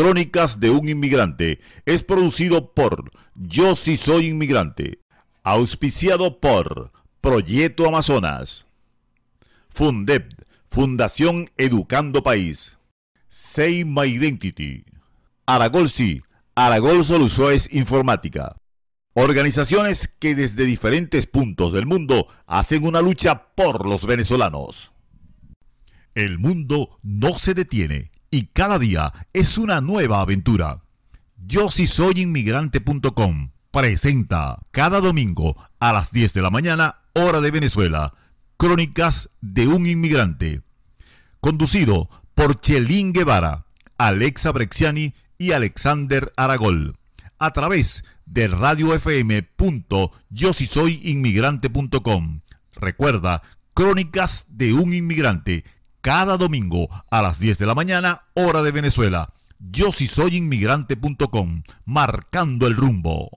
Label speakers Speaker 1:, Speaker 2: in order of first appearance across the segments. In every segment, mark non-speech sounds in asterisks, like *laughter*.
Speaker 1: Crónicas de un Inmigrante es producido por Yo Si Soy Inmigrante, auspiciado por Proyecto Amazonas, Fundeb, Fundación Educando País, Say My Identity, Aragol Sí, Aragol Soluciones Informática. Organizaciones que desde diferentes puntos del mundo hacen una lucha por los venezolanos. El mundo no se detiene y cada día es una nueva aventura. Yo si soy inmigrante.com presenta cada domingo a las 10 de la mañana, hora de Venezuela, Crónicas de un inmigrante. Conducido por Chelín Guevara, Alexa Brexiani y Alexander Aragol. A través de radiofm.yosisoyinmigrante.com. Recuerda, Crónicas de un inmigrante cada domingo a las 10 de la mañana, hora de Venezuela. Yo si soy inmigrante.com, marcando el rumbo.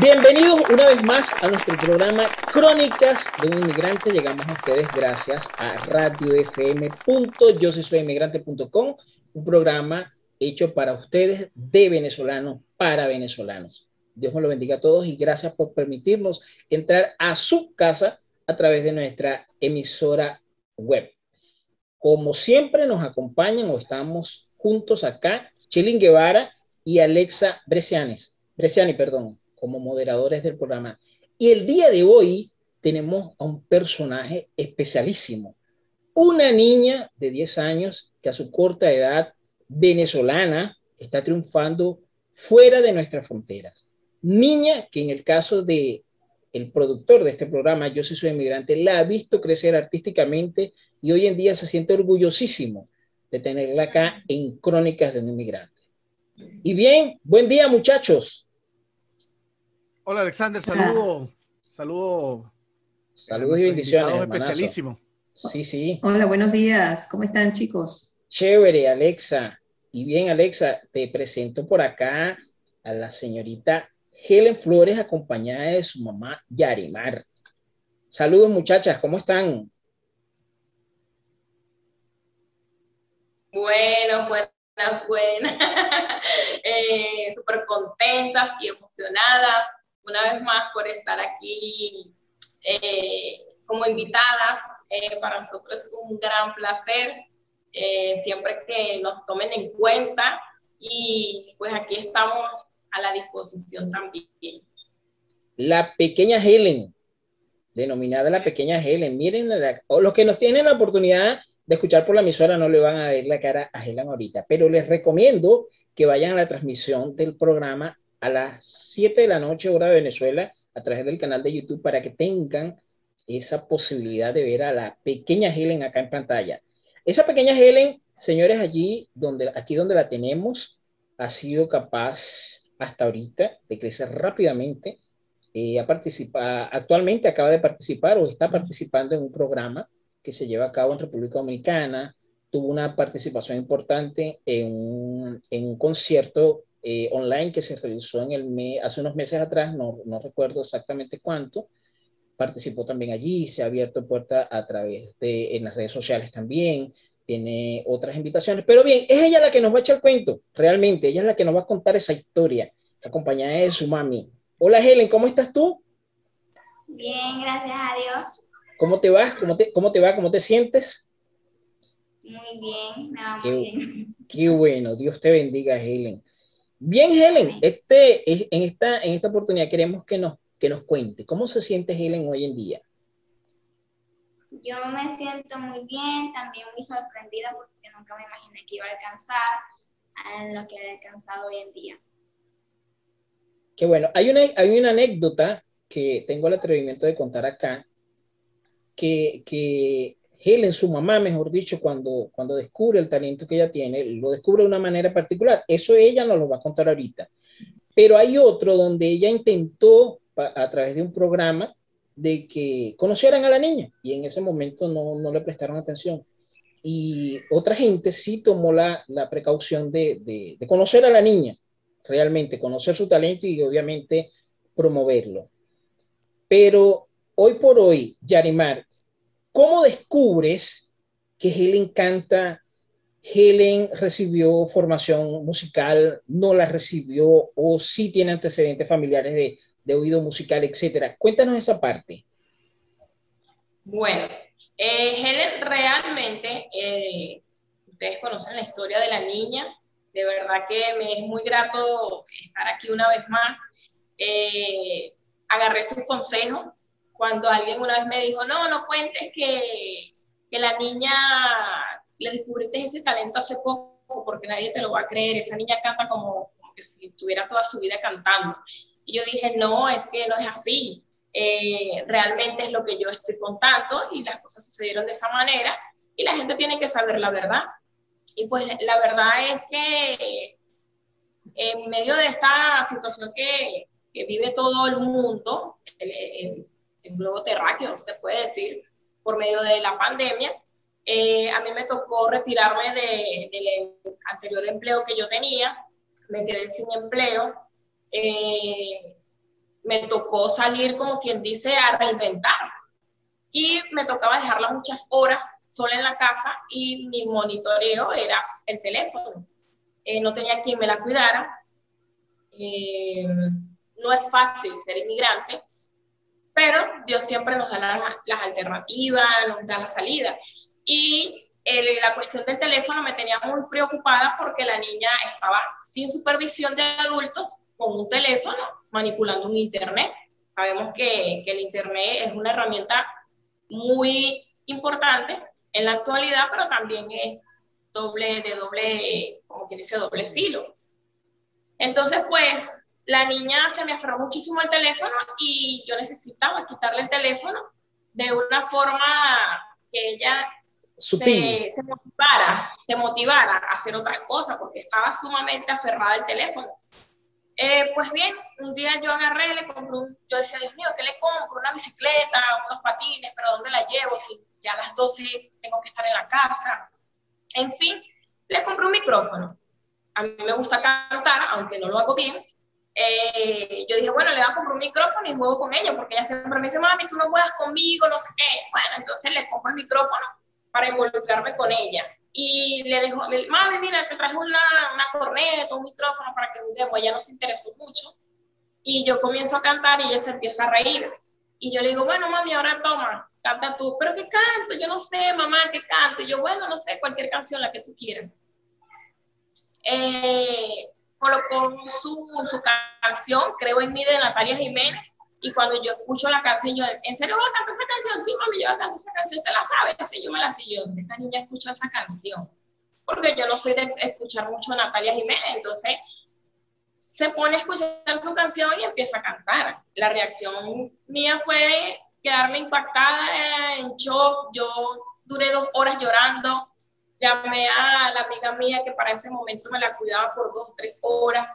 Speaker 2: Bienvenidos una vez más a nuestro programa Crónicas de un Inmigrante. Llegamos a ustedes gracias a radiofm.yosisoyinmigrante.com, un programa hecho para ustedes de venezolanos para venezolanos. Dios me lo bendiga a todos y gracias por permitirnos entrar a su casa a través de nuestra emisora web. Como siempre nos acompañan o estamos juntos acá, Chilin Guevara y Alexa Brescianes, Bresciani, perdón, como moderadores del programa. Y el día de hoy tenemos a un personaje especialísimo, una niña de 10 años que a su corta edad venezolana está triunfando fuera de nuestras fronteras. Niña que en el caso de el productor de este programa, Yo soy su inmigrante, la ha visto crecer artísticamente y hoy en día se siente orgullosísimo de tenerla acá en Crónicas de un Inmigrante. Y bien, buen día muchachos.
Speaker 3: Hola Alexander, saludo, saludo.
Speaker 2: Saludos y bendiciones.
Speaker 3: Especialísimo.
Speaker 2: Sí, sí.
Speaker 4: Hola, buenos días. ¿Cómo están chicos?
Speaker 2: Chévere, Alexa. Y bien, Alexa, te presento por acá a la señorita Helen Flores, acompañada de su mamá Yarimar. Saludos, muchachas, ¿cómo están?
Speaker 5: Bueno, buenas, buenas. *laughs* eh, Súper contentas y emocionadas una vez más por estar aquí eh, como invitadas. Eh, para nosotros es un gran placer eh, siempre que nos tomen en cuenta y pues aquí estamos a la disposición también.
Speaker 2: La pequeña Helen, denominada la pequeña Helen, miren, o los que nos tienen la oportunidad de escuchar por la emisora no le van a ver la cara a Helen ahorita, pero les recomiendo que vayan a la transmisión del programa a las 7 de la noche, hora de Venezuela, a través del canal de YouTube para que tengan esa posibilidad de ver a la pequeña Helen acá en pantalla. Esa pequeña Helen, señores, allí donde, aquí donde la tenemos, ha sido capaz hasta ahorita de crecer rápidamente. Eh, ha actualmente acaba de participar o está participando en un programa que se lleva a cabo en República Dominicana, tuvo una participación importante en un, en un concierto eh, online que se realizó en el hace unos meses atrás, no, no, recuerdo exactamente cuánto, participó también allí, se ha abierto puerta a través de en las redes sociales también, tiene otras invitaciones, pero bien, es ella la que nos va a echar el cuento, realmente, ella es la que nos va a contar esa historia, acompañada de su mami. Hola Helen, ¿cómo estás tú?
Speaker 6: Bien, gracias a Dios.
Speaker 2: ¿Cómo te vas? ¿Cómo te, cómo te va? ¿Cómo te sientes?
Speaker 6: Muy bien, nada muy bien. *laughs*
Speaker 2: Qué bueno, Dios te bendiga, Helen. Bien, Helen, este, en, esta, en esta oportunidad queremos que nos, que nos cuente cómo se siente Helen hoy en día.
Speaker 6: Yo me siento muy bien, también muy sorprendida porque nunca me imaginé que iba a alcanzar en lo que he alcanzado hoy en día.
Speaker 2: Qué bueno, hay una, hay una anécdota que tengo el atrevimiento de contar acá, que, que Helen, su mamá, mejor dicho, cuando, cuando descubre el talento que ella tiene, lo descubre de una manera particular. Eso ella nos lo va a contar ahorita. Pero hay otro donde ella intentó, a, través de un programa, de que conocieran a la niña y en ese momento no, no le prestaron atención. Y otra gente sí tomó la, la precaución de, de, conocer a la niña, realmente, conocer su talento y obviamente promoverlo. Pero hoy por hoy, Yarimar, ¿cómo descubres que Helen canta Helen recibió formación musical, no la recibió o sí tiene antecedentes familiares de, de oído musical, etcétera. Cuéntanos esa parte.
Speaker 5: Bueno, eh, Helen realmente, eh, ustedes conocen la historia de la niña, de verdad que me es muy grato estar aquí una vez más. Eh, agarré sus consejos cuando alguien una vez me dijo, no, no cuentes que, que la niña le descubriste ese talento hace poco porque nadie te lo va a creer, esa niña canta como, si tuviera toda su vida cantando. Y yo dije, no, es que no es así. Eh, realmente es lo que yo estoy contando y las cosas sucedieron de esa manera y la gente tiene que saber la verdad. Y pues la verdad es que en medio de esta situación que, que vive todo el mundo, el, globo terráqueo, se puede decir, por medio de la pandemia, eh, a mí me tocó retirarme del de, anterior empleo que yo tenía, me quedé sin empleo. Eh, me tocó salir, como quien dice, a reinventar. Y me tocaba dejarla muchas horas sola en la casa y mi monitoreo era el teléfono. Eh, no tenía quien me la cuidara. Eh, no es fácil ser inmigrante, pero Dios siempre nos da la, las alternativas, nos da la salida. Y el, la cuestión del teléfono me tenía muy preocupada porque la niña estaba sin supervisión de adultos con un teléfono manipulando un Internet. Sabemos que, que el Internet es una herramienta muy importante en la actualidad, pero también es doble, de doble, como quien dice, doble filo. Entonces, pues, la niña se me aferró muchísimo al teléfono y yo necesitaba quitarle el teléfono de una forma que ella se, se, motivara, se motivara a hacer otras cosas, porque estaba sumamente aferrada al teléfono. Eh, pues bien, un día yo agarré, le compré un, yo decía, Dios mío, ¿qué le compro? Una bicicleta, unos patines, pero ¿dónde la llevo? Si ya a las 12 tengo que estar en la casa. En fin, le compré un micrófono. A mí me gusta cantar, aunque no lo hago bien. Eh, yo dije, bueno, le voy a comprar un micrófono y juego con ella, porque ella siempre me dice, mami, tú no juegas conmigo, no sé qué. Bueno, entonces le compro el micrófono para involucrarme con ella y le dijo, mami, mira, te traje una, una corneta, un micrófono para que juguemos. Ella no se interesó mucho. Y yo comienzo a cantar y ella se empieza a reír. Y yo le digo, bueno, mami, ahora toma, canta tú. ¿Pero qué canto? Yo no sé, mamá, ¿qué canto? Y yo, bueno, no sé, cualquier canción, la que tú quieras. Eh, colocó su, su canción, Creo en mí, de Natalia Jiménez. Y cuando yo escucho la canción, yo, ¿en serio voy a cantar esa canción? Sí, mami, yo voy a cantar esa canción, ¿te la sabes? Sí, yo me la sé, yo, esta niña escucha esa canción. Porque yo no soy de escuchar mucho a Natalia Jiménez, entonces se pone a escuchar su canción y empieza a cantar. La reacción mía fue quedarme impactada, en shock. Yo duré dos horas llorando. Llamé a la amiga mía que para ese momento me la cuidaba por dos, tres horas.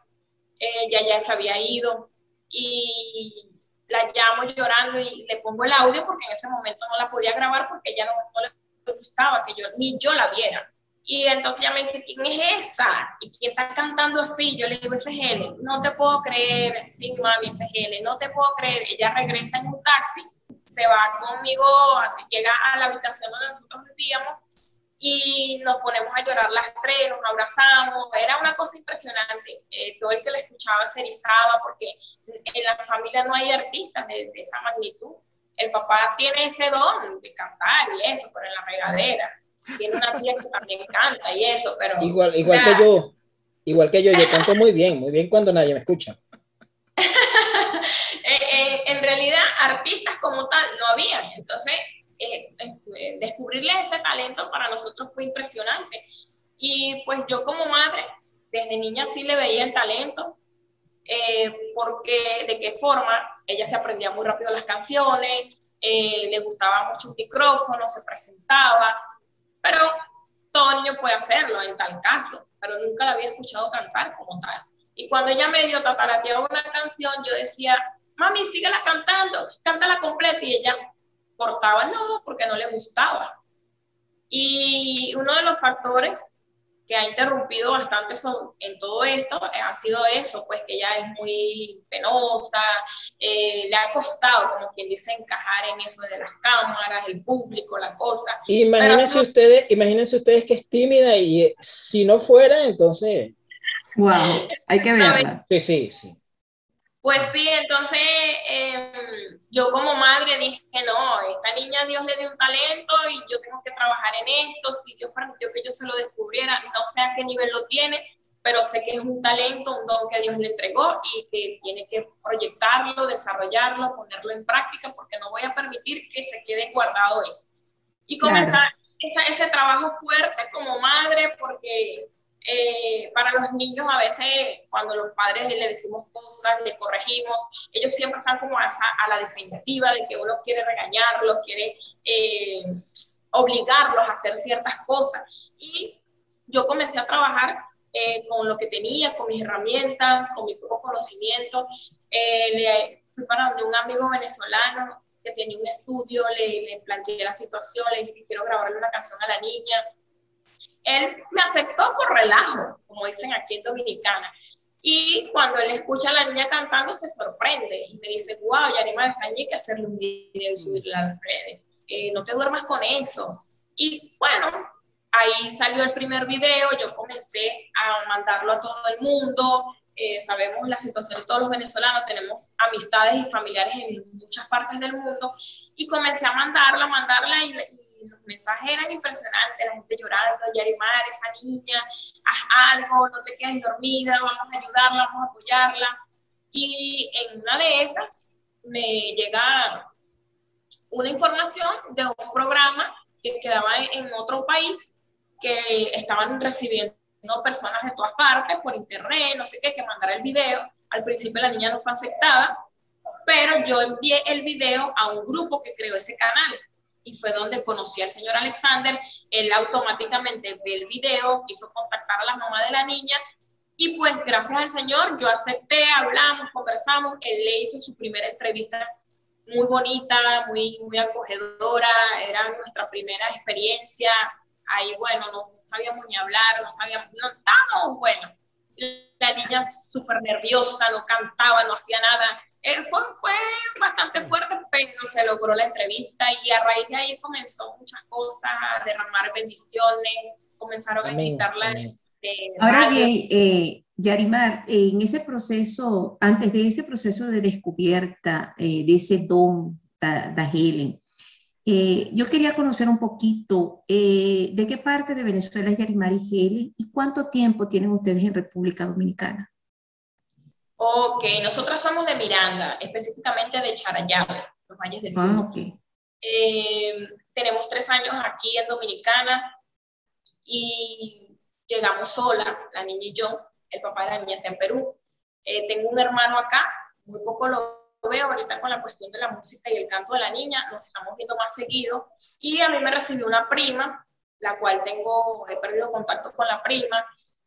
Speaker 5: Ella ya se había ido. Y la llamo llorando y le pongo el audio porque en ese momento no la podía grabar porque ella no, le gustaba que yo, ni yo la viera. Y entonces ella me dice, ¿quién es esa? ¿Y quién está cantando así? Yo le digo, ese es Helen. No te puedo creer. Sí, mami, ese es. No te puedo creer. Ella regresa en un taxi, se va conmigo, así llega a la habitación donde nosotros vivíamos y nos ponemos a llorar las tres, nos abrazamos, era una cosa impresionante. Eh, todo el que la escuchaba se erizaba porque en la familia no hay artistas de, de, esa magnitud. El papá tiene ese don de cantar y eso, pero en la regadera. Tiene una tía que también canta y eso, pero...
Speaker 2: Igual, igual que yo, igual que yo, yo canto muy bien, muy bien cuando nadie me escucha. *laughs*
Speaker 5: eh, eh, en realidad, artistas como tal no había, entonces eh, eh, ese talento para nosotros fue impresionante. Y pues yo como madre, desde niña sí le veía el talento, eh, porque de qué forma ella se aprendía muy rápido las canciones, eh, le gustaba mucho un micrófono, se presentaba, pero todo niño puede hacerlo en tal caso, pero nunca la había escuchado cantar como tal. Y cuando ella me dio tatarateaba una canción, yo decía, mami, síguela cantando, cántala completa, y ella cortaba no, porque no le gustaba. Y uno de los factores que ha interrumpido bastante en todo esto eh, ha sido eso, pues que ella es muy penosa, eh, le ha costado, como quien dice, encajar en eso de las cámaras, el público, la cosa.
Speaker 2: Imagínense, ustedes, imagínense ustedes que es tímida y eh, si no fuera, entonces...
Speaker 4: Wow, hay que verla.
Speaker 2: Sí, sí, sí.
Speaker 5: Pues sí, entonces em, yo como madre dije, no, esta niña Dios le dio un talento y yo tengo que trabajar en esto, si Dios permitió que yo se lo descubriera, no sé a qué nivel lo tiene, pero sé que es un talento, un don que Dios le entregó y que tiene que proyectarlo, desarrollarlo, ponerlo en práctica, porque no voy a permitir que se quede guardado eso. Y comenzar ese trabajo fuerte como madre, porque eh, para los niños a veces cuando los padres le decimos cosas, le corregimos, ellos siempre están como a, a la defensiva de que uno quiere regañarlos, quiere eh, obligarlos a hacer ciertas cosas. Y yo comencé a trabajar eh, con lo que tenía, con mis herramientas, con mi poco conocimiento. le fui para un amigo venezolano que tenía un estudio, le, le planteé la situación, le dije que quiero grabarle una canción a la niña él me aceptó por relajo, como dicen aquí en Dominicana. Y cuando él escucha a la niña cantando, se sorprende y me dice, wow, Yarima está hay que hacerle un video y subirlo a las redes. Eh, no te duermas con eso. Y bueno, ahí salió el primer video, yo comencé a mandarlo a todo el mundo. Eh, sabemos la situación de todos los venezolanos, tenemos amistades y familiares en muchas partes del mundo. Y comencé a mandarla, mandarla y, los mensajes eran impresionantes, la gente llorando, Yarimar, esa niña, haz algo, no te quedes dormida, vamos a ayudarla, vamos a apoyarla. Y en una de esas me llega una información de un programa que quedaba en otro país que estaban recibiendo personas de todas partes por internet, no sé qué, que mandara el video. Al principio la niña no fue aceptada, pero yo envié el video a un grupo que creó ese canal y fue donde conocí al señor Alexander. Él automáticamente ve el video, quiso contactar a la mamá de la niña y pues gracias al señor yo acepté, hablamos, conversamos, él le hizo su primera entrevista muy bonita, muy, muy acogedora, era nuestra primera experiencia, ahí bueno, no sabíamos ni hablar, no sabíamos, no estábamos, bueno, la niña súper nerviosa, no cantaba, no hacía nada, eh, fue, fue, bastante fuerte, pero se logró la entrevista y a raíz de ahí comenzó muchas cosas, a derramar bendiciones, comenzaron a invitarla.
Speaker 4: Ahora bien, eh, Yarimar, en ese proceso, antes de ese proceso de descubierta eh, de ese don de Helen, eh, yo quería conocer un poquito de qué parte de Venezuela es Yarimar y Helen y cuánto tiempo tienen ustedes en República Dominicana.
Speaker 5: Ok, nosotras somos de Miranda, específicamente de Charayave, los valles del ah, eh, tenemos tres años aquí en Dominicana y llegamos sola, la niña y yo. El papá de la niña está en Perú. Eh, tengo un hermano acá, muy poco lo veo ahorita con la cuestión de la música y el canto de la niña, nos estamos viendo más seguido. Y a mí me recibió una prima, la cual tengo, he perdido contacto con la prima,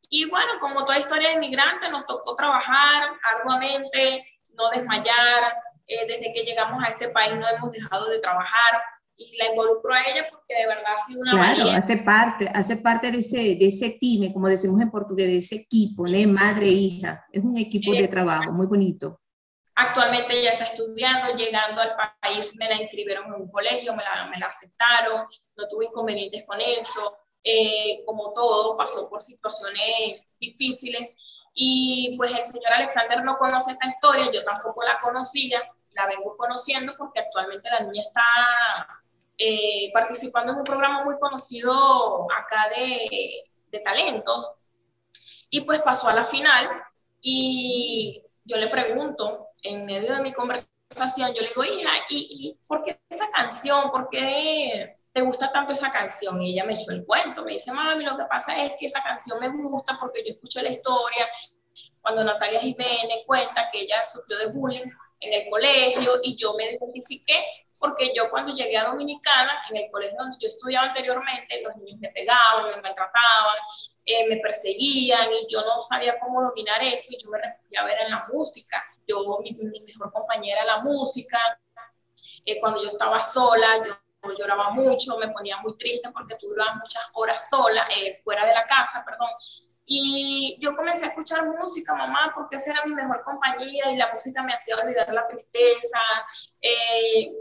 Speaker 5: y bueno, como toda historia de inmigrante, nos tocó trabajar arduamente, no desmayar. Eh, desde que llegamos a este país no hemos dejado de trabajar y la involucro a ella porque de verdad ha sido una
Speaker 4: Claro, hace parte, hace parte de ese, de ese time, como decimos en portugués, de ese equipo, ¿no? madre e hija. Es un equipo de trabajo muy bonito.
Speaker 5: Actualmente ella está estudiando, llegando al país me la inscribieron en un colegio, me la, me la aceptaron, no tuve inconvenientes con eso. Eh, como todo, pasó por situaciones difíciles y pues el señor Alexander no conoce esta historia, yo tampoco la conocía, la vengo conociendo porque actualmente la niña está eh, participando en un programa muy conocido acá de, de talentos y pues pasó a la final y yo le pregunto en medio de mi conversación, yo le digo, hija, ¿y, y por qué esa canción? ¿Por qué te gusta tanto esa canción? Y ella me echó el cuento, me dice, mami, lo que pasa es que esa canción me gusta porque yo escuché la historia cuando Natalia Jiménez cuenta que ella sufrió de bullying en el colegio y yo me identifiqué porque yo cuando llegué a Dominicana, en el colegio donde yo estudiaba anteriormente, los niños me pegaban, me maltrataban, eh, me perseguían y yo no sabía cómo dominar eso y yo me refugié a ver en la música. Yo, mi, mejor compañera la música, eh, cuando yo estaba sola, yo lloraba mucho, me ponía muy triste porque tú muchas horas sola, eh, fuera de la casa, perdón. Y yo comencé a escuchar música, mamá, porque esa era mi mejor compañía y la música me hacía olvidar la tristeza. Eh,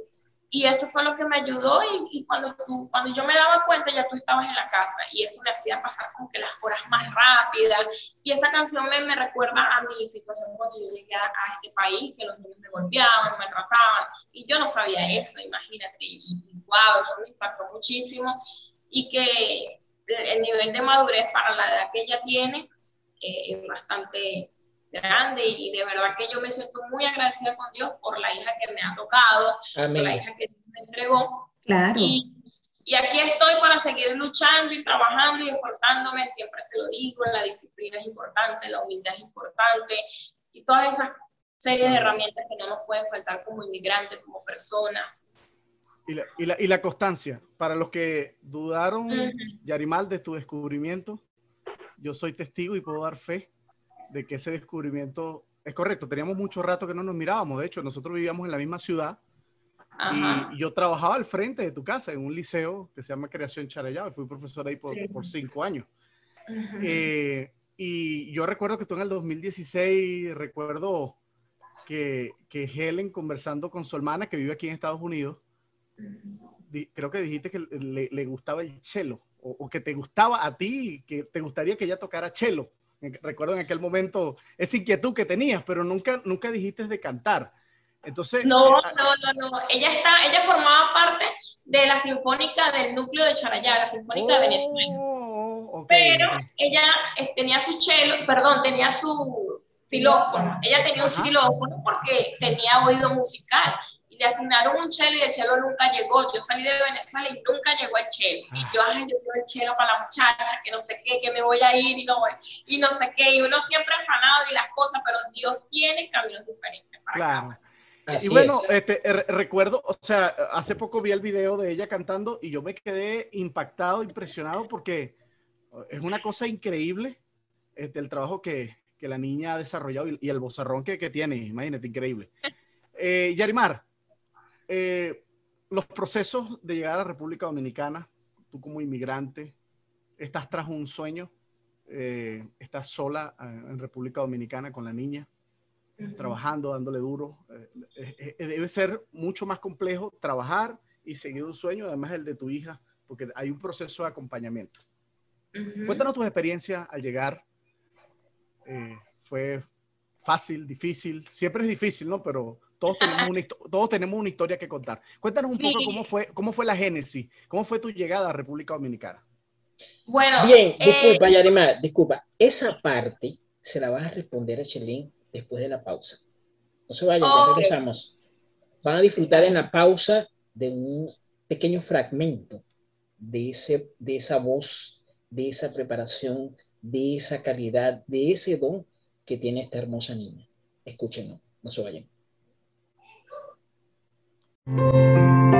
Speaker 5: y eso fue lo que me ayudó y, cuando, tú, cuando yo me daba cuenta ya tú estabas en la casa y eso me hacía pasar como que las horas más rápidas y esa canción me, me recuerda a mi situación cuando yo llegué a, este país, que los niños me golpeaban, me trataban y yo no sabía eso, imagínate, y, wow, eso me impactó muchísimo y que el nivel de madurez para la edad que ella tiene eh, es bastante grande y de verdad que yo me siento muy agradecida con Dios por la hija que me ha tocado, por la hija que me entregó.
Speaker 4: Claro.
Speaker 5: Y, y, aquí estoy para seguir luchando y trabajando y esforzándome, siempre se lo digo, la disciplina es importante, la humildad es importante y todas esas series de herramientas que no nos pueden faltar como inmigrantes, como personas.
Speaker 3: Y la, y la, y la constancia, para los que dudaron, Yarimal, de tu descubrimiento, yo soy testigo y puedo dar fe de que ese descubrimiento es correcto. Teníamos mucho rato que no nos mirábamos. De hecho, nosotros vivíamos en la misma ciudad y yo trabajaba al frente de tu casa en un liceo que se llama Creación Charallá. Fui profesor ahí por, por cinco años. Eh, y yo recuerdo que tú en el 2016, recuerdo que, que, Helen conversando con su hermana que vive aquí en Estados Unidos, creo que dijiste que le, le gustaba el cello o, o, que te gustaba a ti, que te gustaría que ella tocara cello recuerdo en aquel momento esa inquietud que tenías, pero nunca, nunca dijiste de cantar. Entonces,
Speaker 5: no, eh, no, no, no. Ella, está, ella formaba parte de la Sinfónica del Núcleo de Charayá, la Sinfónica de Venezuela. Oh, pero ella eh, tenía su cello, perdón, tenía su xilófono. Ella tenía un xilófono porque tenía oído musical le asignaron un chelo y el chelo nunca llegó. Yo salí de Venezuela y nunca llegó el chelo. Y yo, ay, yo quiero el chelo para la muchacha, que no sé qué, que me voy a ir y no, y no sé qué. Y uno siempre afanado y las cosas, pero Dios tiene caminos diferentes para
Speaker 3: claro. Y bueno, este, recuerdo, o sea, hace poco vi el video de ella cantando y yo me quedé impactado, impresionado porque es una cosa increíble este, el trabajo que, que la niña ha desarrollado y, el bozarrón que, que, tiene, imagínate, increíble. Eh, Yarimar, eh, los procesos de llegar a la República Dominicana, tú como inmigrante, estás tras un sueño, eh, estás sola eh, en República Dominicana con la niña, trabajando, dándole duro. debe ser mucho más complejo trabajar y seguir un sueño, además el de tu hija, porque hay un proceso de acompañamiento. Cuéntanos tu experiencia al llegar. ¿Fue fácil, difícil? Siempre es difícil, ¿no? Pero todos tenemos, una, *laughs* todos tenemos una historia que contar. Cuéntanos un poco cómo fue, cómo fue la génesis, cómo fue tu llegada a República Dominicana.
Speaker 2: Bueno, bien, eh, disculpa, Yarima, disculpa. Esa parte se la vas a responder a Chelín después de la pausa. No se vayan, ya regresamos. Van a disfrutar en la pausa de un pequeño fragmento de, ese, de esa voz, de esa preparación, de esa calidad, de ese don que tiene esta hermosa niña. Escúchenlo, no se vayan.
Speaker 7: Contra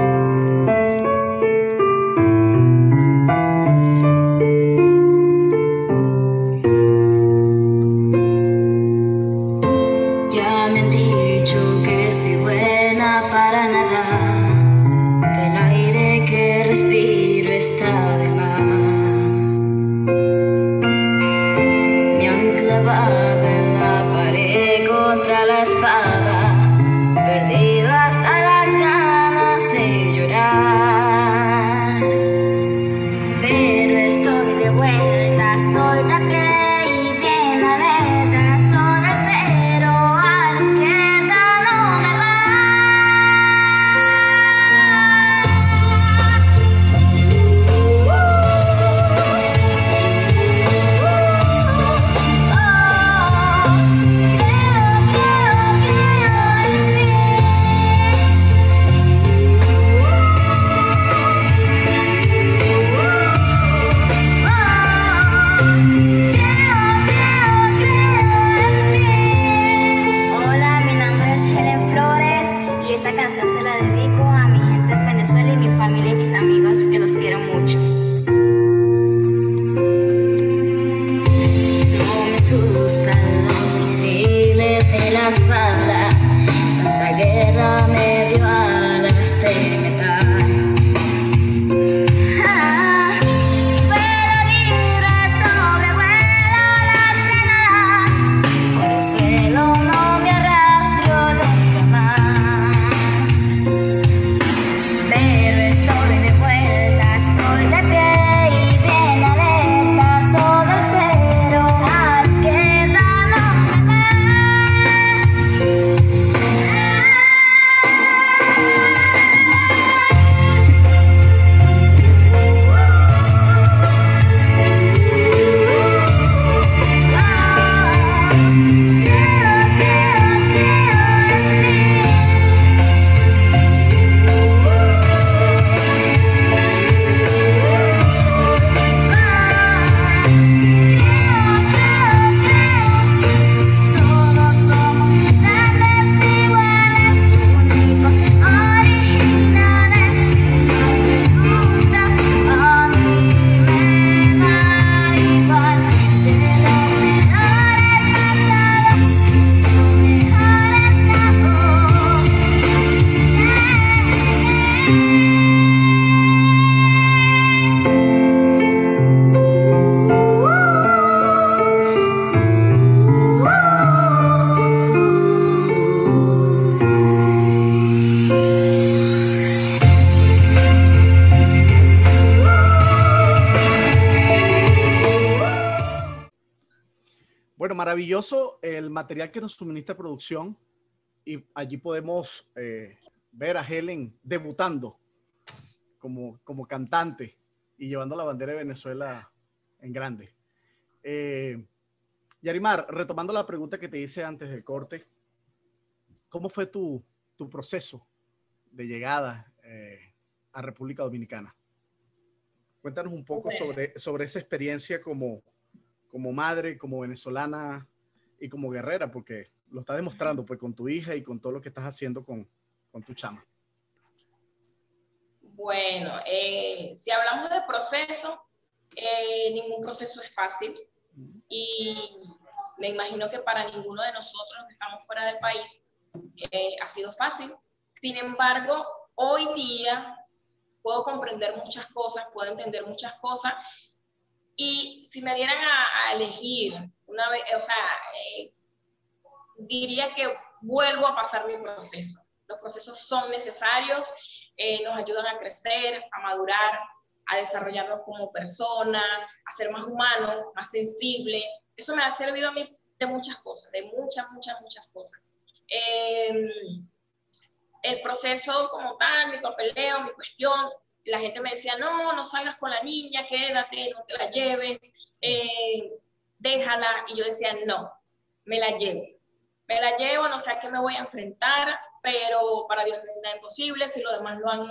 Speaker 3: el material que nos suministra producción y allí podemos eh, ver a Helen debutando como, como cantante y llevando la bandera de Venezuela en grande. Eh, Yarimar, retomando la pregunta que te hice antes del corte, ¿cómo fue tu, tu proceso de llegada eh, a República Dominicana? Cuéntanos un poco sobre, sobre esa experiencia como, como madre, como venezolana, y como guerrera, porque lo estás demostrando pues con tu hija y con todo lo que estás haciendo con, con tu chama.
Speaker 5: Bueno, eh, si hablamos de proceso, eh, ningún proceso es fácil y me imagino que para ninguno de nosotros que estamos fuera del país eh, ha sido fácil. Sin embargo, hoy día puedo comprender muchas cosas, puedo entender muchas cosas y si me dieran a, a elegir una vez, o sea, eh, diría que vuelvo a pasar mi proceso. Los procesos son necesarios, eh, nos ayudan a crecer, a madurar, a desarrollarnos como persona, a ser más humano, más sensible. Eso me ha servido a mí de muchas cosas, de muchas, muchas, muchas cosas. Em, el proceso como tal, mi papeleo, mi cuestión, la gente me decía, no, no salgas con la niña, quédate, no te la lleves. Eh, déjala. Y yo decía, no, me la llevo. Me la llevo, no sé a qué me voy a enfrentar, pero para Dios no es nada imposible. Si los demás lo han,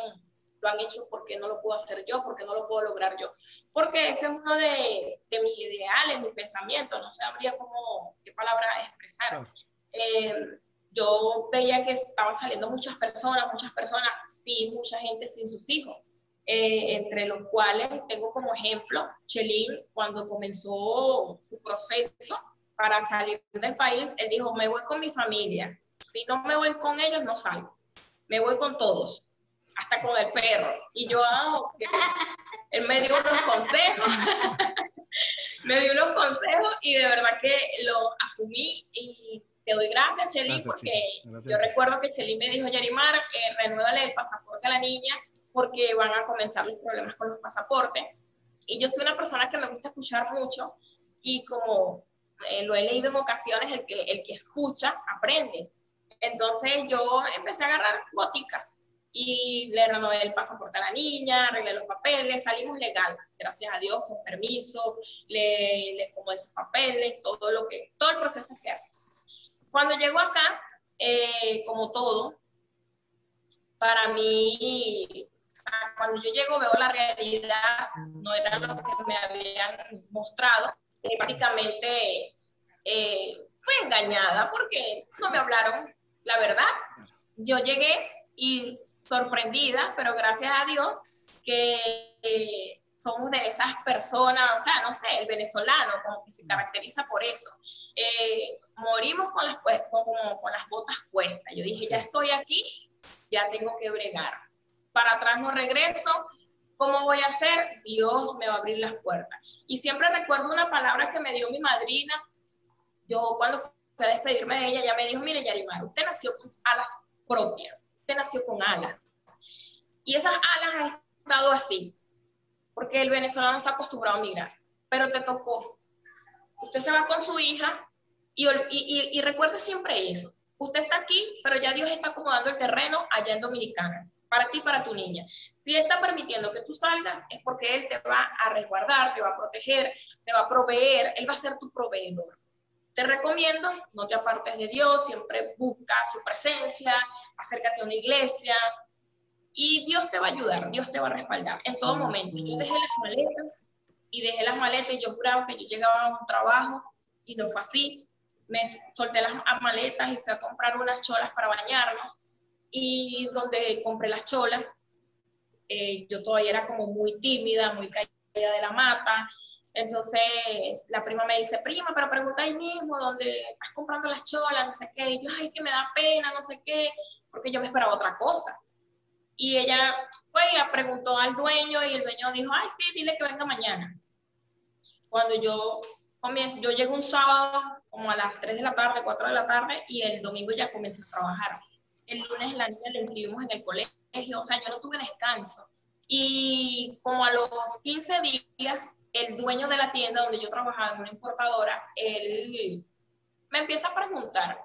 Speaker 5: lo han hecho, porque no lo puedo hacer yo? porque no lo puedo lograr yo? Porque ese es uno de, de mis ideales, mis pensamientos. No sabría cómo, qué palabra expresar. Eh, yo veía que estaban saliendo muchas personas, muchas personas, sí, mucha gente sin sus hijos. Eh, entre los cuales tengo como ejemplo Chelín, cuando comenzó su proceso para salir del país, él dijo, me voy con mi familia, si no me voy con ellos, no salgo, me voy con todos, hasta con el perro. Y yo, ah, él me dio unos consejos, *laughs* me dio unos consejos y de verdad que lo asumí y te doy gracias, Chelín, porque yo recuerdo que Chelín me dijo, Yarimar, eh, renuévale el pasaporte a la niña porque van a comenzar los problemas con los pasaportes. Y yo soy una persona que me gusta escuchar mucho y como eh, lo he leído en ocasiones, el que, el que escucha aprende. Entonces yo empecé a agarrar goticas y le renové el pasaporte a la niña, arreglé los papeles, salimos legal, gracias a Dios, con permiso, le, le como esos papeles, todo lo que, todo el proceso que hace. Cuando llego acá, eh, como todo, para mí cuando yo llego veo la realidad, no era lo que me habían mostrado, y prácticamente eh, fui engañada porque no me hablaron la verdad. Yo llegué y sorprendida, pero gracias a Dios que eh, somos de esas personas, o sea, no sé, el venezolano como que se caracteriza por eso. Eh, morimos con las, con, con las botas puestas. Yo dije, ya estoy aquí, ya tengo que bregar para atrás no regreso. ¿Cómo voy a hacer? Dios me va a abrir las puertas. Y siempre recuerdo una palabra que me dio mi madrina. Yo cuando fui a despedirme de ella, ella me dijo, mire Yarimar, usted nació con alas propias, usted nació con alas. Y esas alas han estado así, porque el venezolano está acostumbrado a migrar, pero te tocó. Usted se va con su hija y, y, siempre eso. Usted está aquí, pero ya Dios está acomodando el terreno allá en Dominicana para ti, para tu niña. Si Él está permitiendo que tú salgas, es porque Él te va a resguardar, te va a proteger, te va a proveer, Él va a ser tu proveedor. te recomiendo, no te apartes de Dios, siempre busca su presencia, acércate a una iglesia y Dios te va a ayudar, Dios te va a respaldar en todo momento. Yo dejé las maletas y dejé las maletas y yo juraba que yo llegaba a un trabajo y no fue así. Me solté las maletas y fui a comprar unas cholas para bañarnos y donde compré las cholas, eh, yo todavía era como muy tímida, muy caída de la mata. Entonces la prima me dice, prima, pero pregunta ahí mismo dónde estás comprando las cholas, no sé qué. Y yo, ay, que me da pena, no sé qué, porque yo me esperaba otra cosa. Y ella fue y preguntó al dueño y el dueño dijo, ay, sí, dile que venga mañana. Cuando yo comienzo, yo llego un sábado como a las 3 de la tarde, 4 de la tarde, y el domingo ya comencé a trabajar. El lunes la niña la inscribimos en el colegio, o sea, yo no tuve descanso. Y como a los 15 días, el dueño de la tienda donde yo trabajaba, una importadora, él me empieza a preguntar.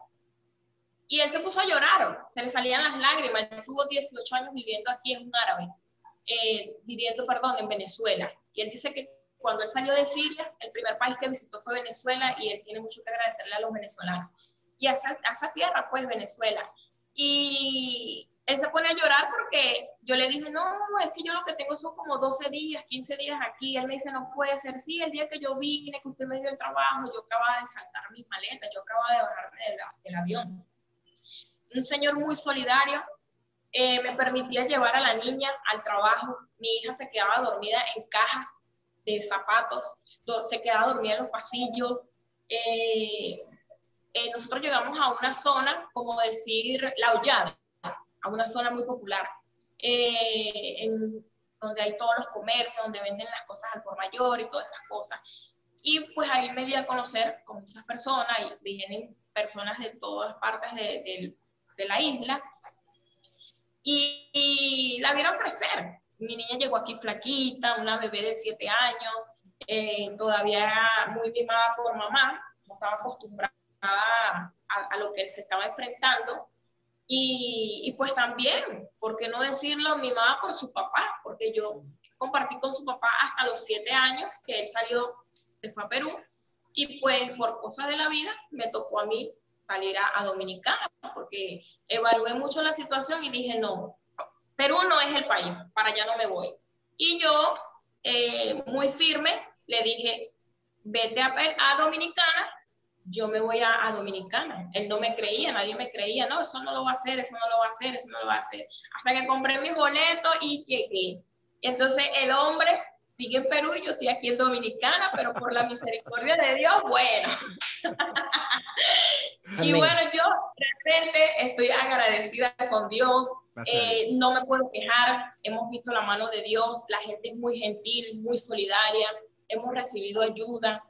Speaker 5: Y él se puso a llorar, se le salían las lágrimas. Él tuvo 18 años viviendo aquí en un árabe, eh, viviendo, perdón, en Venezuela. Y él dice que cuando él salió de Siria, el primer país que visitó fue Venezuela y él tiene mucho que agradecerle a los venezolanos. Y a esa, a esa tierra, pues, Venezuela. Y él se pone a llorar porque yo le dije, no, es que yo lo que tengo son como 12 días, 15 días aquí. Él me dice, no puede ser. Sí, el día que yo vine, que usted me dio el trabajo, yo acababa de saltar mis maletas, yo acababa de bajarme del, avión. Un señor muy solidario, eh, me permitía llevar a la niña al trabajo. Mi hija se quedaba dormida en cajas de zapatos, se quedaba dormida en los pasillos. Eh, eh, nosotros llegamos a una zona, como decir, la hollada a una zona muy popular, eh, en, donde hay todos los comercios, donde venden las cosas al por mayor y todas esas cosas. Y pues ahí me di a conocer con muchas personas y vienen personas de todas partes de, de, la isla y, la vieron crecer. Mi niña llegó aquí flaquita, una bebé de siete años, eh, todavía muy mimada por mamá, no estaba acostumbrada a, a, lo que se estaba enfrentando y, pues también, ¿por qué no decirlo? Mi mamá por su papá, porque yo compartí con su papá hasta los siete años, que él salió, se fue a Perú, y pues por cosas de la vida me tocó a mí salir a, Dominicana, porque evalué mucho la situación y dije, no, Perú no es el país, para allá no me voy. Y yo, eh, muy firme, le dije, vete a, a Dominicana yo me voy a, Dominicana. Él no me creía, nadie me creía, no, eso no lo va a hacer, eso no lo va a hacer, eso no lo va a hacer. Hasta que compré mi boleto y llegué. Entonces el hombre sigue en Perú y yo estoy aquí en Dominicana, pero por la misericordia de Dios, bueno. *laughs* y bueno, yo realmente estoy agradecida con Dios. Eh, no me puedo quejar, hemos visto la mano de Dios, la gente es muy gentil, muy solidaria, hemos recibido ayuda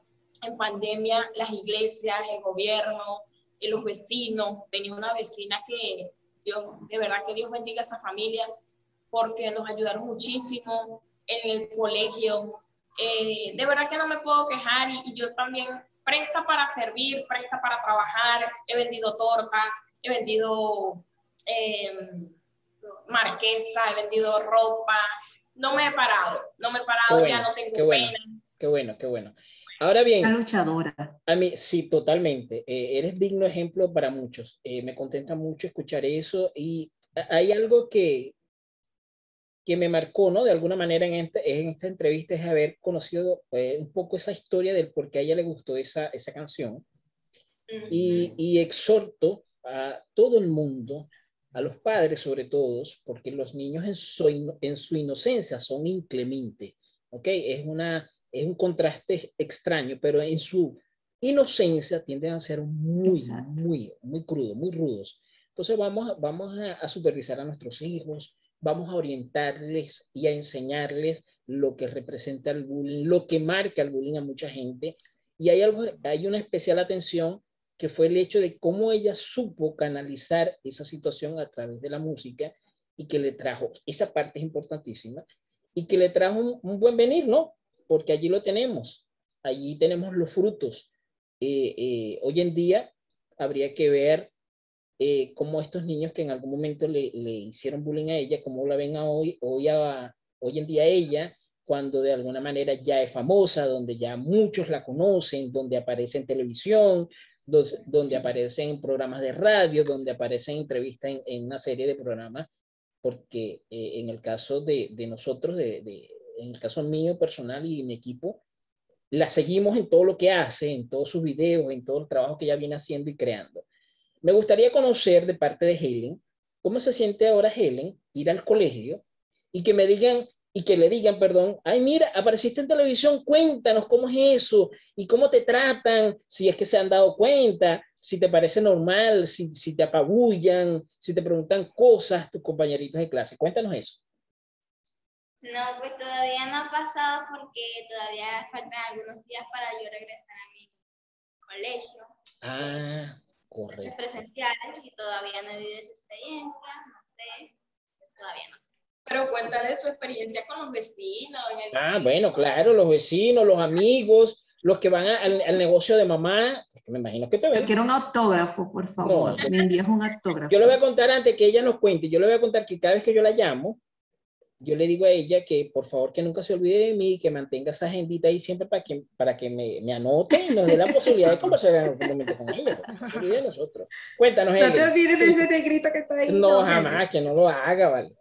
Speaker 5: en pandemia las iglesias, el gobierno, eh, los vecinos. Tenía una vecina que, Dios, de verdad que Dios bendiga a esa familia, porque nos ayudaron muchísimo en el colegio. Eh, de verdad que no me puedo quejar y, yo también presta para servir, presta para trabajar. He vendido tortas, he vendido eh, marquesa, he vendido ropa. No me he parado, no me he parado, ya no tengo pena.
Speaker 2: Qué bueno, qué bueno. Ahora bien.
Speaker 4: Una luchadora.
Speaker 2: A mí, sí, totalmente. Eh, eres digno ejemplo para muchos. Eh, me contenta mucho escuchar eso y hay algo que, que me marcó, ¿no? De alguna manera en, este, en esta entrevista es haber conocido eh, un poco esa historia del por qué a ella le gustó esa, esa canción. y, y exhorto a todo el mundo, a los padres sobre todo, porque los niños en su, en su inocencia son inclementes, ¿ok? Es una es un contraste extraño, pero en su inocencia tienden a ser muy, muy, muy crudos, muy rudos. Entonces vamos, vamos a, supervisar a nuestros hijos, vamos a orientarles y a enseñarles lo que representa el bullying, lo que marca el bullying a mucha gente. Y hay, algo, hay una especial atención que fue el hecho de cómo ella supo canalizar esa situación a través de la música y que le trajo, esa parte es importantísima, y que le trajo un, un buen venir, ¿no? Porque allí lo tenemos, allí tenemos los frutos. Eh, eh, hoy en día habría que ver eh, cómo estos niños que en algún momento le, hicieron bullying a ella, cómo la ven a hoy, hoy, a, hoy en día ella, cuando de alguna manera ya es famosa, donde ya muchos la conocen, donde aparece en televisión, donde, aparece en programas de radio, donde aparece en entrevistas en, una serie de programas, porque eh, en el caso de, nosotros, de, en el caso mío personal y mi equipo, la seguimos en todo lo que hace, en todos sus videos, en todo el trabajo que ella viene haciendo y creando. Me gustaría conocer de parte de Helen, cómo se siente ahora Helen ir al colegio y que me digan, y que le digan, perdón, ay, mira, apareciste en televisión, cuéntanos cómo es eso y cómo te tratan, si es que se han dado cuenta, si te parece normal, si, si te apabullan, si te preguntan cosas tus compañeritos de clase. Cuéntanos eso.
Speaker 6: No, pues todavía no ha pasado porque todavía faltan algunos días para yo regresar a mi colegio.
Speaker 2: Ah, correcto.
Speaker 6: Presenciales y todavía no he vivido esa experiencia, no sé, todavía no sé.
Speaker 5: Pero cuéntale tu experiencia con los vecinos.
Speaker 2: Ah, bueno, claro, los vecinos, los amigos, los que van al, negocio de mamá. Me imagino que te ven.
Speaker 4: quiero un autógrafo, por favor. me envías un autógrafo.
Speaker 2: Yo le voy a contar antes que ella nos cuente. Yo le voy a contar que cada vez que yo la llamo, yo le digo a ella que por favor que nunca se olvide de mí, que mantenga esa agendita ahí siempre para que, para que me, me anote y nos dé la posibilidad de conversar en algún momento con ella. No se olvide de nosotros. Cuéntanos,
Speaker 4: No te olvides de ese negrito que está ahí.
Speaker 2: No, jamás, que no lo haga, ¿vale?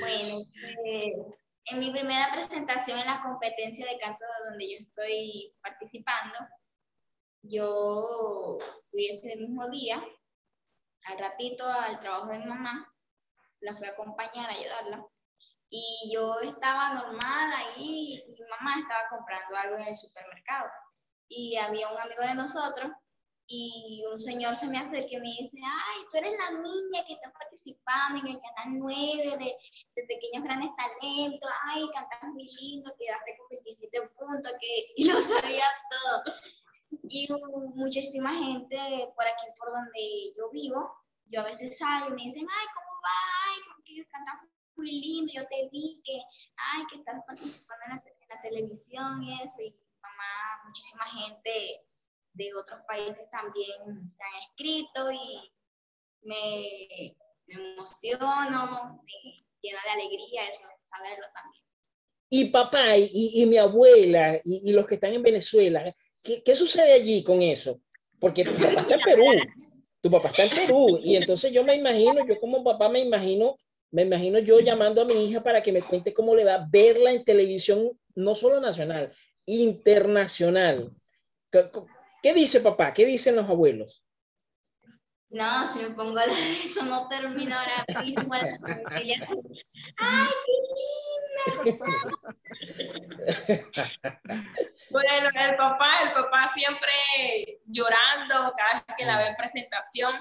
Speaker 6: Bueno, pues, en mi primera presentación en la competencia de canto donde yo estoy participando, yo fui ese mismo día, al ratito al trabajo de mi mamá, la fui a acompañar, a ayudarla. Y yo estaba normal ahí y mi mamá estaba comprando algo en el supermercado. Y había un amigo de nosotros y un señor se me acerca y me dice, ay, tú eres la niña que está participando en el canal 9 de, de Pequeños Grandes Talentos, ay, cantas muy lindo, quedaste con 27 puntos, que *laughs* lo sabía todo. Y muchísima gente por aquí, por donde yo vivo, yo a veces salgo y me dicen, ay, ¿cómo cantas muy lindo, yo te vi que, ay, que estás participando en la, televisión y eso, y mamá, muchísima gente de otros países también han escrito y me, me emociono, me llena de alegría eso, saberlo también.
Speaker 2: Y papá y, y mi abuela y, y, los que están en Venezuela, ¿qué, ¿qué sucede allí con eso? Porque tu papá está en Perú tu papá está en Perú y entonces yo me imagino, yo como papá me imagino, me imagino yo llamando a mi hija para que me cuente cómo le va a verla en televisión, no solo nacional, internacional. ¿Qué, dice papá? ¿Qué dicen los abuelos?
Speaker 6: No, si me pongo eso no termino ahora mismo ¡Ay, qué linda!
Speaker 5: Bueno, el papá, el papá siempre llorando cada vez que la ve en presentación.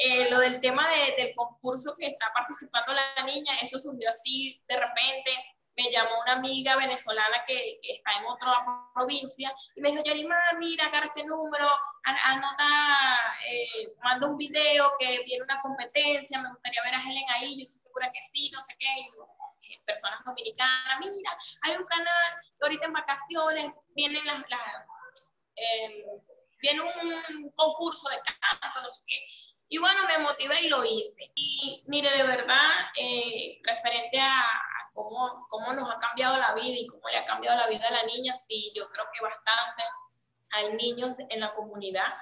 Speaker 5: Eh, lo del tema del concurso que está participando la niña, eso surgió así de repente. Me llamó una amiga venezolana que, está en otra provincia y me dijo, Yarima, mira, agarra este número, anota, eh, manda un video que viene una competencia, me gustaría ver a Helen ahí, yo estoy segura que sí, no sé qué personas dominicanas, mira, hay un canal ahorita en vacaciones vienen las, em, viene un concurso de canto, no sé qué. Y bueno, me motivé y lo hice. Y mire, de verdad, eh, referente a, cómo, cómo, nos ha cambiado la vida y cómo le ha cambiado la vida a la niña, sí, yo creo que bastante. Hay niños en la comunidad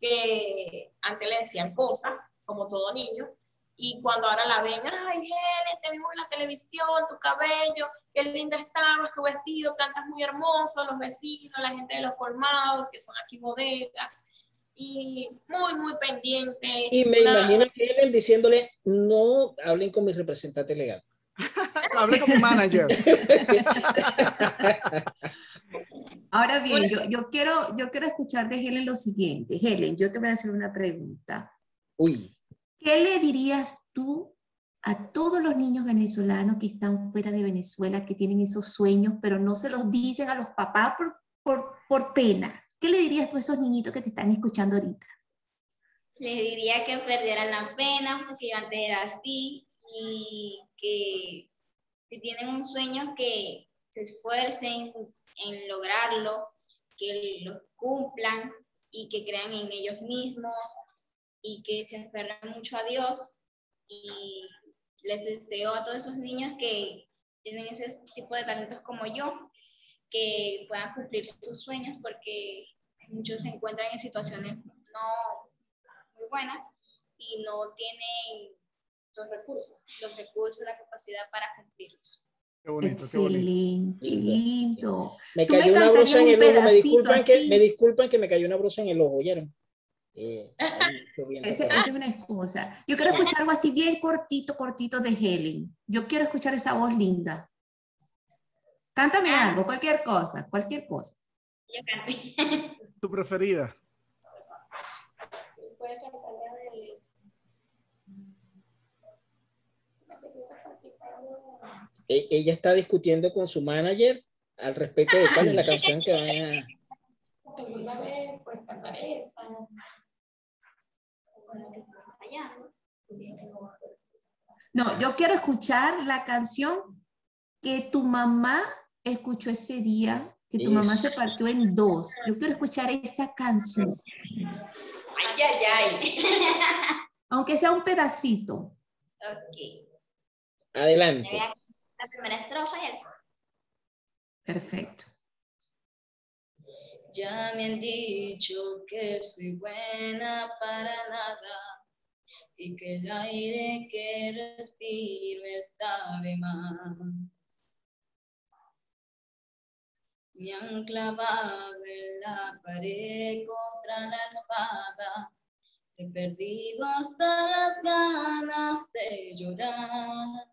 Speaker 5: que antes le decían cosas, como todo niño, y cuando ahora la ven, ay, Helen, te vimos en la televisión, tu cabello, qué linda estabas, tu vestido, cantas muy hermoso, los vecinos, la gente de los colmados, que son aquí bodegas, y muy, muy pendiente.
Speaker 2: Y me imagino a Helen diciéndole, no hablen con mi representante legal. *laughs*
Speaker 3: Hable con mi manager. *laughs*
Speaker 4: Ahora bien, yo, yo, quiero, yo quiero escuchar de Helen lo siguiente. Helen, yo te voy a hacer una pregunta.
Speaker 2: Uy.
Speaker 4: ¿Qué le dirías tú a todos los niños venezolanos que están fuera de Venezuela, que tienen esos sueños, pero no se los dicen a los papás por, por, por pena? ¿Qué le dirías tú a esos niñitos que te están escuchando ahorita?
Speaker 6: Les diría que perdieran la pena porque yo antes era así y que si tienen un sueño que se esfuercen en lograrlo, que lo cumplan y que crean en ellos mismos y que se aferran mucho a Dios y les deseo a todos esos niños que tienen ese tipo de talentos como yo, que puedan cumplir sus sueños, porque muchos se encuentran en situaciones no muy buenas y no tienen los recursos, los recursos, la capacidad para cumplirlos.
Speaker 3: Qué bonito,
Speaker 4: Excelente,
Speaker 3: qué
Speaker 4: lindo. lindo.
Speaker 2: Me
Speaker 4: Tú me
Speaker 2: cayó una brusa en el ojo, me
Speaker 4: pedacito
Speaker 2: disculpan, que, me disculpan que me cayó una brusa en el ojo, ¿oyeron? Eh. *laughs*
Speaker 4: Esa es una excusa. Yo quiero escuchar algo así bien cortito, cortito de Helen. Yo quiero escuchar esa voz linda. Cántame
Speaker 6: Ah.
Speaker 4: algo, cualquier cosa, cualquier cosa.
Speaker 6: Yo canté. *laughs*
Speaker 3: Tu preferida.
Speaker 5: Puede cantar la de-
Speaker 2: E- Ella está discutiendo con su manager al respecto de cuál es la canción que van a...
Speaker 5: La segunda vez, pues cantaré esa.
Speaker 6: Con la que estoy ensayando.
Speaker 4: No, yo quiero escuchar la canción que tu mamá escuchó ese día, que tu mamá se partió en dos. Yo quiero escuchar esa canción,
Speaker 5: Ay, ay, ay. *laughs*
Speaker 4: aunque sea un pedacito.
Speaker 6: Ok.
Speaker 2: Adelante.
Speaker 6: La primera estrofa y el
Speaker 4: Perfecto.
Speaker 5: Ya me han dicho que soy buena para nada y que el aire que respiro está de más. Me han clavado en la pared contra la espada. He perdido hasta las ganas de llorar.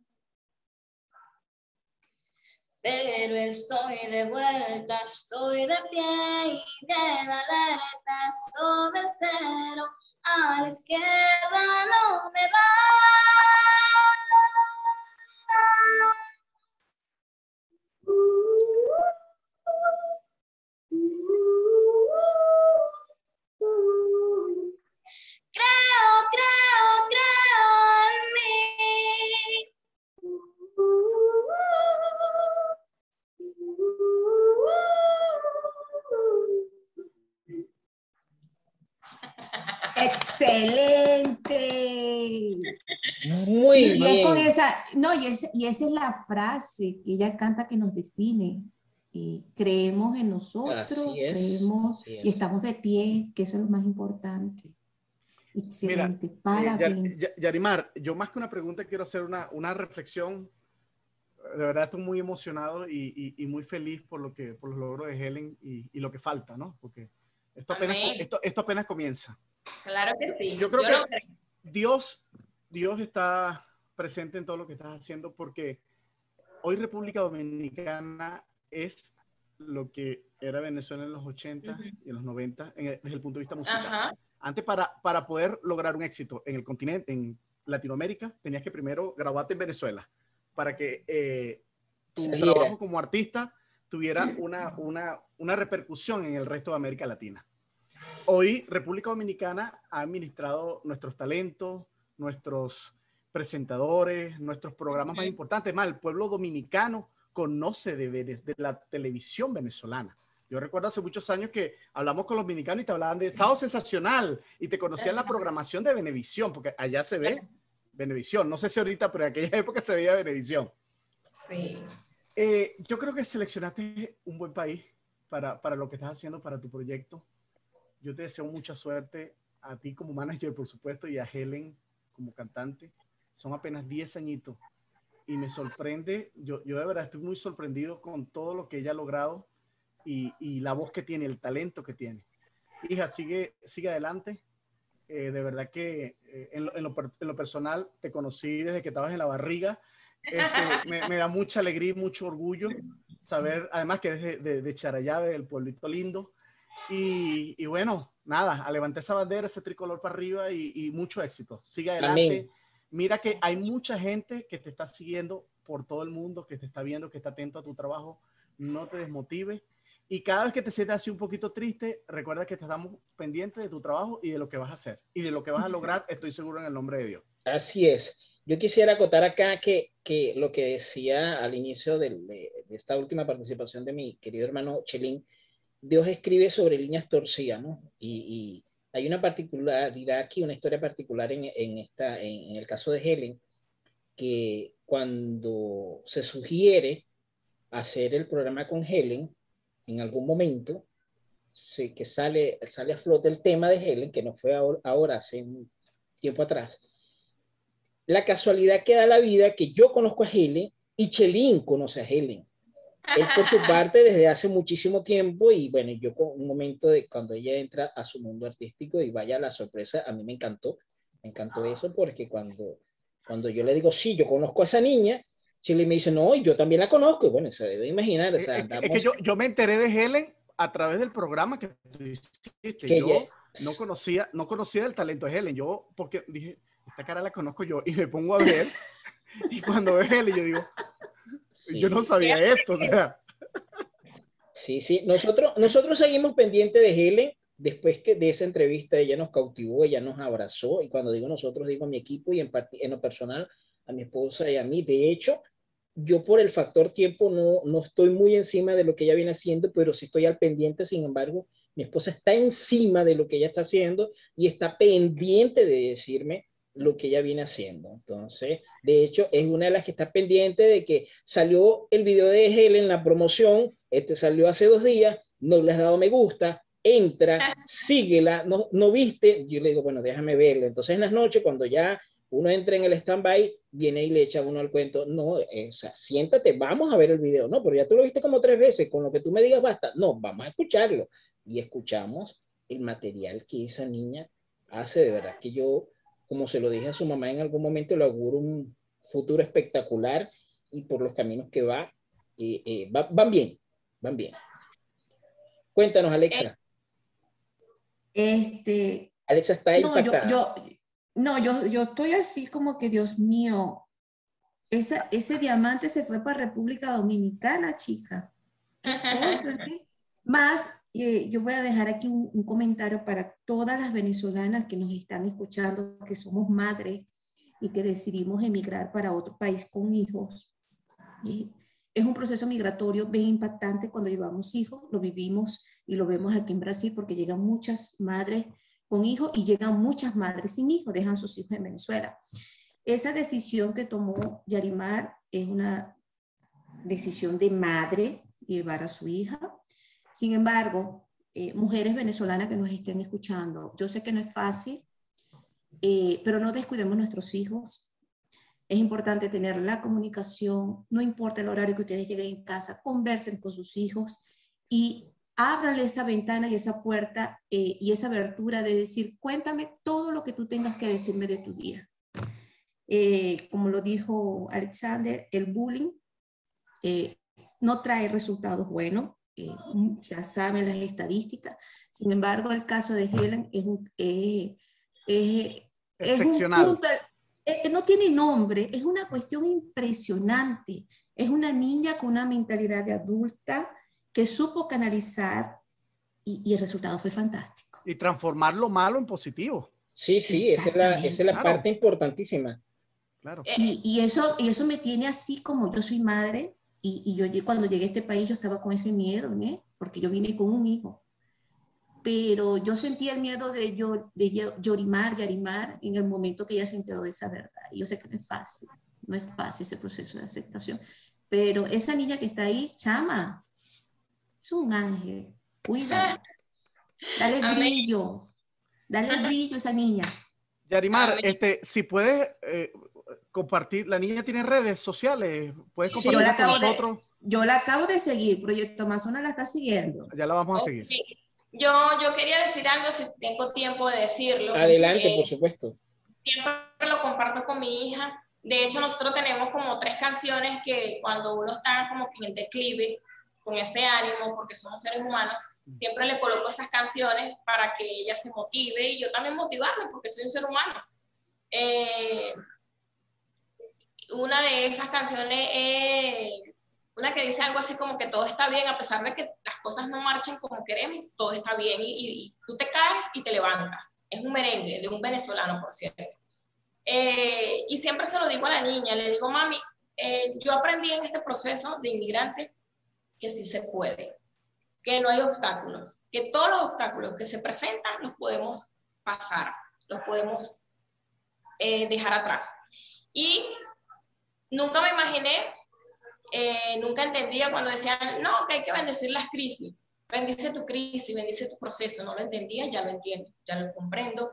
Speaker 5: Pero estoy de vuelta, estoy de pie y de alerta sobre cero. A la izquierda no me va.
Speaker 4: Es- y esa es la frase que ella canta que nos define. Eh, creemos en nosotros,
Speaker 2: es,
Speaker 4: creemos
Speaker 2: es.
Speaker 4: y estamos de pie, que eso es lo más importante. Excelente,
Speaker 3: Eh, Yar-
Speaker 4: parabéns.
Speaker 3: Ya- Yarimar, yo más que una pregunta quiero hacer una, una reflexión. De verdad estoy muy emocionado y, y- y muy feliz por, lo que, por los logros de Helen y, y lo que falta, ¿no? Porque esto apenas, esto, esto apenas comienza.
Speaker 5: Claro que sí.
Speaker 3: Yo creo
Speaker 5: lo
Speaker 3: que-
Speaker 5: creo.
Speaker 3: Dios, Dios está presente en todo lo que estás haciendo porque hoy República Dominicana es lo que era Venezuela en los 80
Speaker 5: Ujú.
Speaker 3: y en los 90 en el- desde el punto de vista musical.
Speaker 5: Ajá.
Speaker 3: Antes para, para poder lograr un éxito en el continente, en Latinoamérica, tenías que primero graduarte en Venezuela para que eh, tu trabajo como artista tuviera una, una, una repercusión en el resto de América Latina. Hoy República Dominicana ha administrado nuestros talentos, nuestros presentadores, nuestros programas más importantes. Más, el pueblo dominicano conoce de, de la televisión venezolana. Yo recuerdo hace muchos años que hablamos con los dominicanos y te hablaban de Sábado Sensacional y te conocían la programación de Venevisión, porque allá se ve Venevisión. No sé si ahorita, pero en aquella época se veía Venevisión.
Speaker 5: Sí.
Speaker 3: Eh, yo creo que seleccionaste un buen país para, para lo que estás haciendo, para tu proyecto. Yo te deseo mucha suerte a ti como manager, por supuesto, y a Helen como cantante. Son apenas 10 añitos y me sorprende, yo, yo de verdad estoy muy sorprendido con todo lo que ella ha logrado y, y la voz que tiene, el talento que tiene. Hija, sigue, sigue adelante. Eh, de verdad que eh, en, lo, en, lo, personal te conocí desde que estabas en la barriga. Este, me, da mucha alegría y mucho orgullo saber, además que es de, de, el pueblito lindo. Y, y bueno, nada, a levantar esa bandera, ese tricolor para arriba y, y mucho éxito. Sigue adelante.
Speaker 2: Amén.
Speaker 3: Mira que hay mucha gente que te está siguiendo por todo el mundo, que te está viendo, que está atento a tu trabajo. No te desmotive. Y cada vez que te sientas así un poquito triste, recuerda que estamos pendientes de tu trabajo y de lo que vas a hacer. Y de lo que vas a lograr, estoy seguro en el nombre de Dios.
Speaker 2: Así es. Yo quisiera acotar acá que, que lo que decía al inicio de, de esta última participación de mi querido hermano Chelín, Dios escribe sobre líneas torcidas, ¿no? Y hay una particularidad aquí, una historia particular en, en esta, en, el caso de Helen, que cuando se sugiere hacer el programa con Helen, en algún momento, sé que sale, sale a flote el tema de Helen, que no fue ahora, ahora, hace un tiempo atrás. La casualidad que da la vida que yo conozco a Helen y Chelín conoce a Helen. Él por su parte desde hace muchísimo tiempo y bueno, yo con un momento de cuando ella entra a su mundo artístico y vaya la sorpresa, a mí me encantó, me encantó eso porque cuando, cuando yo le digo, sí, yo conozco a esa niña, Chile me dice, no, yo también la conozco, y bueno, se debe imaginar. O sea,
Speaker 3: es, que yo, yo, me enteré de Helen a través del programa que tú hiciste. yo no conocía, no conocía el talento de Helen, yo porque dije, esta cara la conozco yo y me pongo a ver *laughs* y cuando veo Helen yo digo, yo no sabía esto, o sea.
Speaker 2: Sí, sí, nosotros, nosotros seguimos pendientes de Helen. Después que de esa entrevista ella nos cautivó, ella nos abrazó, y cuando digo nosotros, digo a mi equipo y en, en lo personal, a mi esposa y a mí. De hecho, yo por el factor tiempo no, no estoy muy encima de lo que ella viene haciendo, pero sí estoy al pendiente, sin embargo, mi esposa está encima de lo que ella está haciendo y está pendiente de decirme lo que ella viene haciendo. Entonces, de hecho, es una de las que está pendiente de que salió el video de Helen, la promoción, este salió hace dos días, no le has dado me gusta, entra, *laughs* síguela, no, no viste, yo le digo, bueno, déjame verla. Entonces, en las noches, cuando ya uno entra en el stand-by, viene y le echa uno al cuento, no, eh, o sea, siéntate, vamos a ver el video, no, pero ya tú lo viste como tres veces, con lo que tú me digas basta, no, vamos a escucharlo. Y escuchamos el material que esa niña hace, de verdad que yo, como se lo dije a su mamá en algún momento, le auguro un futuro espectacular y por los caminos que va, eh, eh, van bien, van bien. Cuéntanos, Alexa.
Speaker 4: Este.
Speaker 2: Alexa está ahí.
Speaker 4: No, yo, no, yo, yo estoy así como que, Dios mío, esa, ese diamante se fue para República Dominicana, chica. *laughs* Más, eh, yo voy a dejar aquí un, comentario para todas las venezolanas que nos están escuchando, que somos madres y que decidimos emigrar para otro país con hijos. Es un proceso migratorio bien impactante cuando llevamos hijos, lo vivimos y lo vemos aquí en Brasil porque llegan muchas madres con hijos y llegan muchas madres sin hijos, dejan sus hijos en Venezuela. Esa decisión que tomó Yarimar es una decisión de madre llevar a su hija. Sin embargo, eh, mujeres venezolanas que nos estén escuchando, yo sé que no es fácil, eh, pero no descuidemos nuestros hijos. Es importante tener la comunicación, no importa el horario que ustedes lleguen en casa, conversen con sus hijos y ábrale esa ventana y esa puerta eh, y esa abertura de decir, cuéntame todo lo que tú tengas que decirme de tu día. Eh, como lo dijo Alexander, el bullying eh, no trae resultados buenos, ya saben las estadísticas. Sin embargo, el caso de Helen es un...
Speaker 3: Excepcional.
Speaker 4: no tiene nombre, es una cuestión impresionante. Es una niña con una mentalidad de adulta, que supo canalizar y, el resultado fue fantástico.
Speaker 3: Y transformar lo malo en positivo.
Speaker 2: Sí, sí, esa es la, esa es la parte importantísima.
Speaker 3: Claro.
Speaker 4: Y, y, eso, y eso me tiene así como yo soy madre y, y, yo cuando llegué a este país yo estaba con ese miedo, ¿eh? porque yo vine con un hijo. Pero yo sentía el miedo de, yo, de llorimar, yarimar en el momento que ella se enteró de esa verdad. Y yo sé que no es fácil, no es fácil ese proceso de aceptación. Pero esa niña que está ahí, chama, es un ángel. Cuídala. Dale *laughs* brillo. Dale *laughs* brillo a esa niña.
Speaker 3: Yarimar, este, si puedes eh, compartir, la niña tiene redes sociales, puedes compartir
Speaker 4: con nosotros. yo la acabo de seguir, Proyecto Amazona la está siguiendo.
Speaker 3: Ya la vamos a seguir.
Speaker 5: Yo, yo quería decir algo, si tengo tiempo de decirlo.
Speaker 2: Adelante, por supuesto.
Speaker 5: Siempre lo comparto con mi hija. De hecho, nosotros tenemos como tres canciones que cuando uno está como que en declive, con ese ánimo, porque somos seres humanos, siempre le coloco esas canciones para que ella se motive y yo también motivarme, porque soy un ser humano. Eh, una de esas canciones es una que dice algo así como que todo está bien, a pesar de que las cosas no marchen como queremos, todo está bien y, tú te caes y te levantas. Es un merengue de un venezolano, por cierto. Eh, y siempre se lo digo a la niña, le digo, mami, eh, yo aprendí en este proceso de inmigrante que sí se puede, que no hay obstáculos, que todos los obstáculos que se presentan los podemos pasar, los podemos eh, dejar atrás. Y nunca me imaginé, eh, nunca entendía cuando decían, no, que hay que bendecir las crisis. Bendice tu crisis, bendice tu proceso. No lo entendía, ya lo entiendo, ya lo comprendo.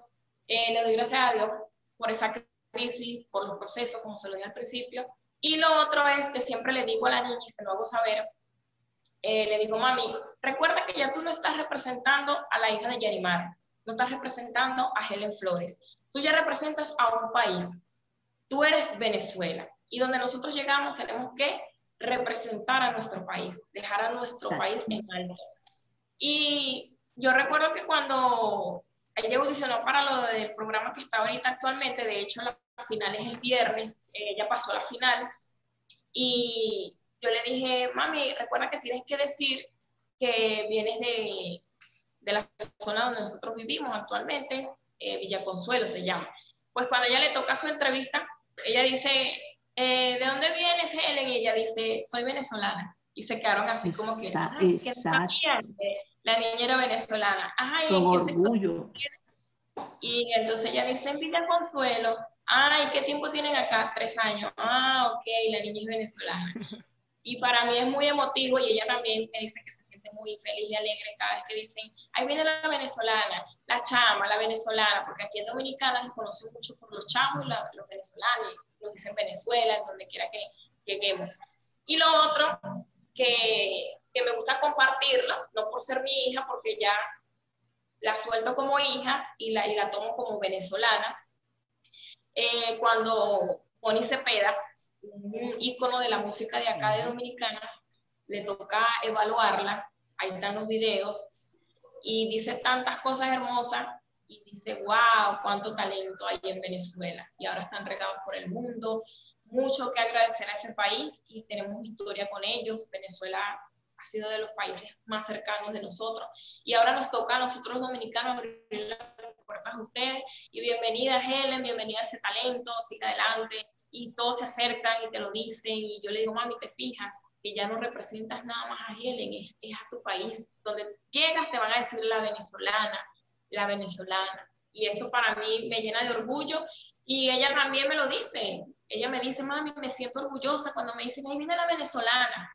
Speaker 5: Eh, le doy gracias a Dios por esa crisis, por los procesos, como se lo dije al principio. Y lo otro es que siempre le digo a la niña, y se lo hago saber, eh, le digo, mami, recuerda que ya tú no estás representando a la hija de Yarimar, no estás representando a Helen Flores, tú ya representas a un país, tú eres Venezuela, y donde nosotros llegamos tenemos que representar a nuestro país, dejar a nuestro país en alto. Y yo recuerdo que cuando ella audicionó para lo del programa que está ahorita actualmente, de hecho la final es el viernes, ella pasó a la final, y yo le dije, mami, recuerda que tienes que decir que vienes de, de la zona donde nosotros vivimos actualmente, eh, Villa Consuelo se llama. Pues cuando ella le toca su entrevista, ella dice, eh, ¿de dónde vienes, Helen? Y ella dice, soy venezolana. Y se quedaron así como que, ah, la niña era venezolana. Ay,
Speaker 4: Con orgullo.
Speaker 5: Y entonces ella dice, en Villa Consuelo, ay, ¿qué tiempo tienen acá? Tres años. Ah, ok, la niña es venezolana. Y para mí es muy emotivo y ella también me dice que se siente muy feliz y alegre cada vez que dicen, ahí viene la venezolana, la chama, la venezolana, porque aquí en Dominicana nos conocen mucho por los chamos y los venezolanos, nos dicen Venezuela, en donde quiera que lleguemos. Y lo otro, que, que me gusta compartirlo, no por ser mi hija, porque ya la suelto como hija y la, y la tomo como venezolana. Eh, cuando Bonnie Cepeda un ícono de la música de acá de Dominicana, le toca evaluarla, ahí están los videos, y dice tantas cosas hermosas y dice, wow, cuánto talento hay en Venezuela. Y ahora están regados por el mundo. Mucho que agradecer a ese país y tenemos historia con ellos. Venezuela ha sido de los países más cercanos de nosotros. Y ahora nos toca a nosotros dominicanos abrir las puertas a ustedes. Y bienvenida Helen, bienvenida a ese talento, siga adelante y todos se acercan y te lo dicen y yo le digo, mami, te fijas que ya no representas nada más a Helen, es, a tu país. Donde llegas te van a decir la venezolana, la venezolana. Y eso para mí me llena de orgullo y ella también me lo dice. Ella me dice, mami, me siento orgullosa cuando me dicen, ahí viene la venezolana.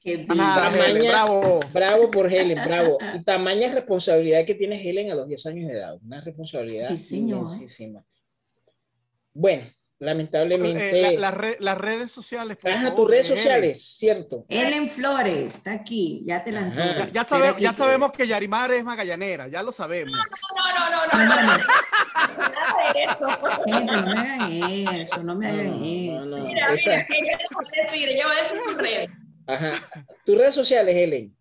Speaker 2: Qué bravo. Bravo por Helen, bravo. Y tamaña responsabilidad que tiene Helen a los 10 años de edad. Una responsabilidad sí, Bueno, lamentablemente.
Speaker 3: Eh, las redes sociales.
Speaker 2: Por tus redes sociales, cierto.
Speaker 4: Ellen Flores, está aquí, ya te las
Speaker 3: Ya, ya, sabemos, ya sabemos que Yarimar es magallanera, ya lo sabemos.
Speaker 5: No, no, no, no, no.
Speaker 4: no, no, me hagan eso, no me hagan eso.
Speaker 5: Mira, mira, ella va a decir, ella va a decir tus redes.
Speaker 2: Ajá. Tus redes sociales, Helen.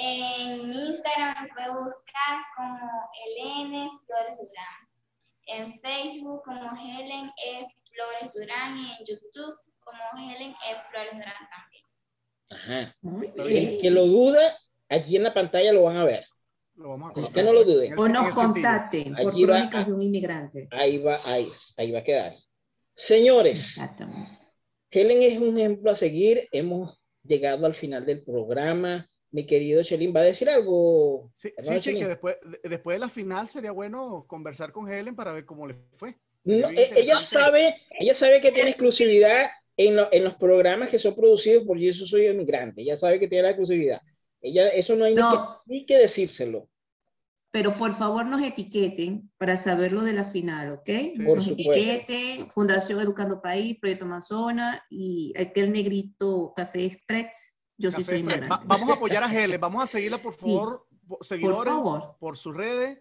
Speaker 6: En Instagram me puede buscar como Elene Flores Durán en Facebook como Helen E. Flores Durán y en YouTube como Helen E. Flores Durán también.
Speaker 2: Ajá. El que lo duda, aquí en la pantalla lo van a ver.
Speaker 3: Lo vamos
Speaker 2: a Usted no lo dude.
Speaker 4: O nos contacten por crónicas de un inmigrante.
Speaker 2: Ahí va, ahí, ahí va a quedar. Señores, Helen es un ejemplo a seguir. Hemos llegado al final del programa mi querido Chelín, ¿va a decir algo?
Speaker 3: Sí, sí, sí, que después, después de la final sería bueno conversar con Helen para ver cómo le fue.
Speaker 2: E, ella sabe, ella sabe que tiene exclusividad en, en, los programas que son producidos por Yo Soy Inmigrante. Ella sabe que tiene la exclusividad. Ella, eso no hay Ni, que, decírselo.
Speaker 4: Pero por favor nos etiqueten para saber lo de la final, ¿ok? nos etiqueten, Fundación Educando País, Proyecto Amazonas y aquel negrito Café Express yo sí soy
Speaker 3: vamos a apoyar a Helen, vamos a seguirla, por favor, seguidores, por, favor. por sus redes.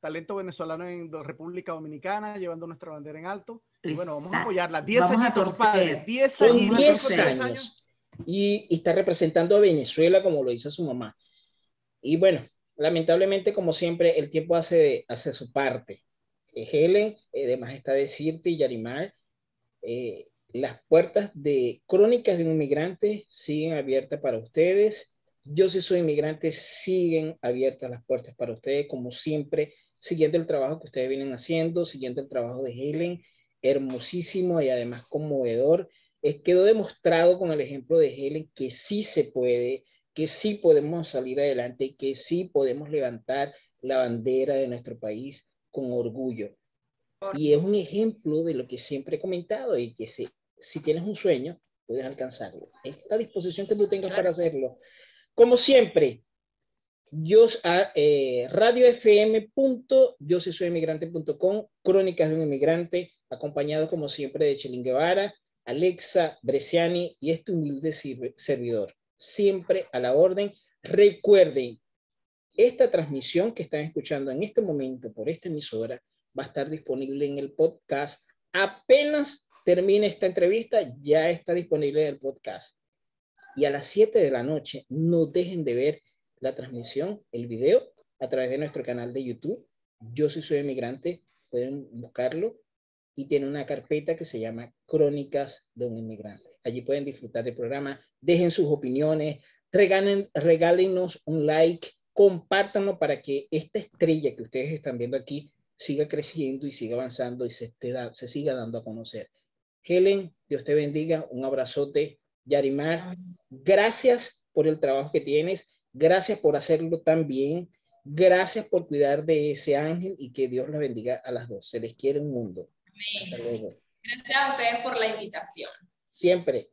Speaker 3: Talento venezolano en República Dominicana, llevando nuestra bandera en alto. Y bueno, vamos a apoyarla. 10 años, padre. 10
Speaker 2: años. Y, y, está representando a Venezuela como lo hizo su mamá. Y bueno, lamentablemente, como siempre, el tiempo hace, hace su parte. Eh, Helen, además está decirte y Yarimar, eh, las puertas de Crónicas de un Inmigrante siguen abiertas para ustedes. Yo si soy inmigrante, siguen abiertas las puertas para ustedes, como siempre, siguiendo el trabajo que ustedes vienen haciendo, siguiendo el trabajo de Helen, hermosísimo y además conmovedor. Es, quedó demostrado con el ejemplo de Helen que sí se puede, que sí podemos salir adelante, que sí podemos levantar la bandera de nuestro país con orgullo. Y es un ejemplo de lo que siempre he comentado y que si, si tienes un sueño, puedes alcanzarlo. Esta disposición que tú tengas para hacerlo. Como siempre, yo, a, eh, radio fm. Yo soy inmigrante.com, Crónicas de un Inmigrante, acompañado como siempre de Chelín Guevara, Alexa Bresciani y este humilde servidor. Siempre a la orden. Recuerden, esta transmisión que están escuchando en este momento por esta emisora va a estar disponible en el podcast. Apenas termine esta entrevista, ya está disponible en el podcast. Y a las 7 de la noche, no dejen de ver la transmisión, el video, a través de nuestro canal de YouTube. Yo soy Soy Emigrante, pueden buscarlo y tiene una carpeta que se llama Crónicas de un Inmigrante. Allí pueden disfrutar del programa, dejen sus opiniones, regalen, regálenos un like, compártanlo para que esta estrella que ustedes están viendo aquí siga creciendo y siga avanzando y se, se siga dando a conocer. Helen, Dios te bendiga, un abrazote. Yarimar, gracias por el trabajo que tienes, gracias por hacerlo tan bien, gracias por cuidar de ese ángel y que Dios los bendiga a las dos. Se les quiere un mundo.
Speaker 5: Gracias a ustedes por la invitación.
Speaker 2: Siempre.